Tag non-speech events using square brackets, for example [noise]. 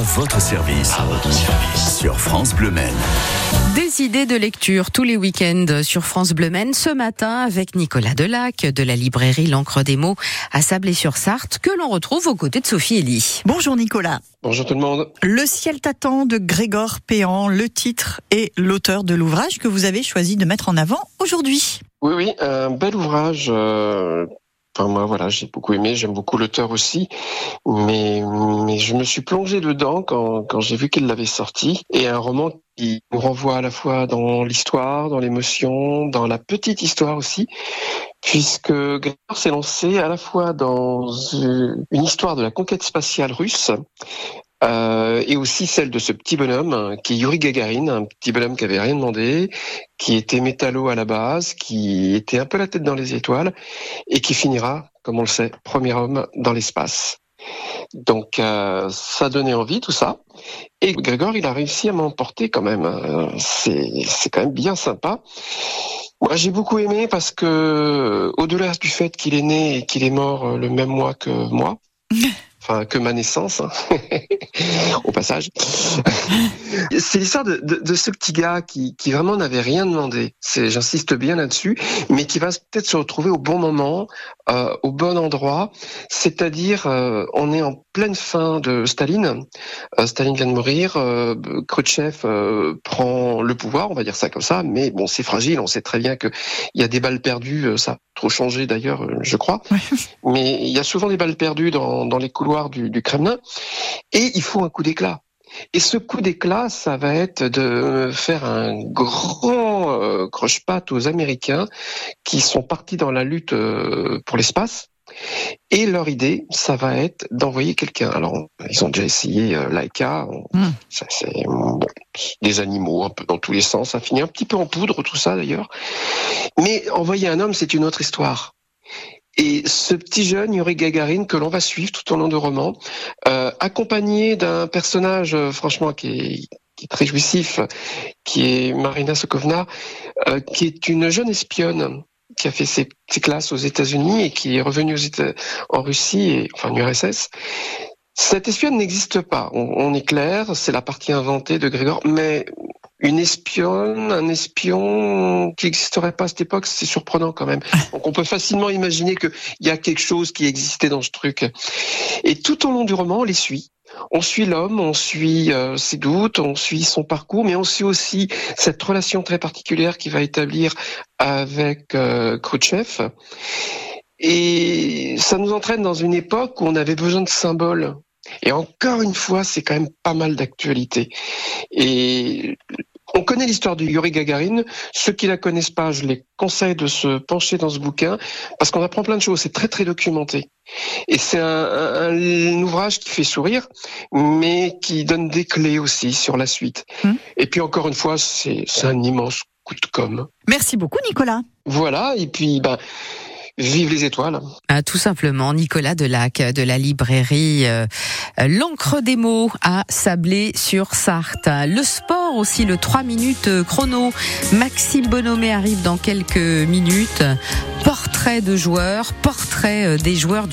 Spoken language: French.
À votre service. À votre service. Sur France Bleu Maine. Des idées de lecture tous les week-ends sur France Bleu Maine. Ce matin avec Nicolas Delac de la librairie L'encre des mots à Sablé-sur-Sarthe que l'on retrouve aux côtés de Sophie Elie. Bonjour Nicolas. Bonjour tout le monde. Le ciel t'attend de Grégor Péan, le titre et l'auteur de l'ouvrage que vous avez choisi de mettre en avant aujourd'hui. Oui, oui, un bel ouvrage. Euh, Enfin, moi, voilà, j'ai beaucoup aimé, j'aime beaucoup l'auteur aussi, mais, mais je me suis plongé dedans quand, quand j'ai vu qu'il l'avait sorti. Et un roman qui nous renvoie à la fois dans l'histoire, dans l'émotion, dans la petite histoire aussi, puisque Grégor s'est lancé à la fois dans une histoire de la conquête spatiale russe, euh, et aussi celle de ce petit bonhomme qui est Yuri Gagarin, un petit bonhomme qui avait rien demandé, qui était métallo à la base, qui était un peu la tête dans les étoiles et qui finira, comme on le sait, premier homme dans l'espace. Donc euh, ça donnait envie tout ça. Et Grégor, il a réussi à m'emporter quand même. C'est c'est quand même bien sympa. Moi, j'ai beaucoup aimé parce que, au-delà du fait qu'il est né et qu'il est mort le même mois que moi, que ma naissance, hein. [laughs] au passage. [laughs] c'est l'histoire de, ce petit gars qui, vraiment n'avait rien demandé. J'insiste bien là-dessus, mais qui va peut-être se retrouver au bon moment, euh, au bon endroit. C'est-à-dire, euh, on est en pleine fin de Staline. Euh, Staline vient de mourir. Khrouchtchev euh, prend le pouvoir, on va dire ça comme ça. Mais bon, c'est fragile. On sait très bien que il y a des balles perdues. Ça trop changé d'ailleurs, je crois. [laughs] Mais il y a souvent des balles perdues dans, dans les couloirs du, du Kremlin. Et il faut un coup d'éclat. Et ce coup d'éclat, ça va être de faire un grand euh, croche-patte aux Américains qui sont partis dans la lutte euh, pour l'espace. Et leur idée, ça va être d'envoyer quelqu'un. Alors, ils ont déjà essayé euh, Laika. Mm. Ça, c'est bon, des animaux un peu dans tous les sens. Ça finit un petit peu en poudre, tout ça d'ailleurs. Mais envoyer un homme, c'est une autre histoire. Et ce petit jeune, Yuri Gagarin, que l'on va suivre tout au long du roman, euh, accompagné d'un personnage, euh, franchement, qui est, qui est, très jouissif, qui est Marina Sokovna, euh, qui est une jeune espionne qui a fait ses, ses classes aux États-Unis et qui est revenue en Russie, et, enfin en URSS. Cette espionne n'existe pas. On, on est clair, c'est la partie inventée de Grégor, mais une espionne, un espion qui n'existerait pas à cette époque, c'est surprenant quand même. [laughs] Donc on peut facilement imaginer qu'il y a quelque chose qui existait dans ce truc. Et tout au long du roman, on les suit. On suit l'homme, on suit euh, ses doutes, on suit son parcours, mais on suit aussi cette relation très particulière qu'il va établir avec euh, Khrouchtchev. Et ça nous entraîne dans une époque où on avait besoin de symboles. Et encore une fois, c'est quand même pas mal d'actualité. Et on connaît l'histoire de Yuri Gagarin. Ceux qui la connaissent pas, je les conseille de se pencher dans ce bouquin parce qu'on apprend plein de choses. C'est très très documenté. Et c'est un, un, un, ouvrage qui fait sourire, mais qui donne des clés aussi sur la suite. Mmh. Et puis encore une fois, c'est un immense coup de com. Merci beaucoup, Nicolas. Voilà. Et puis, ben. Vive les étoiles. Ah, tout simplement, Nicolas Delac de la librairie euh, L'encre des mots à Sablé-sur-Sarthe. Le sport aussi, le 3 minutes chrono. Maxime Bonhomé arrive dans quelques minutes. Portrait de joueurs, portrait des joueurs